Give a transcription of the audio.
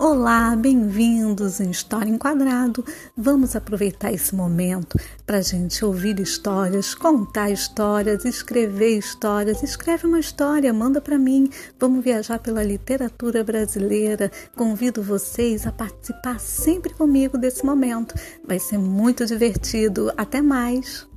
Olá, bem-vindos em História Enquadrado. Vamos aproveitar esse momento para a gente ouvir histórias, contar histórias, escrever histórias. Escreve uma história, manda para mim. Vamos viajar pela literatura brasileira. Convido vocês a participar sempre comigo desse momento. Vai ser muito divertido. Até mais!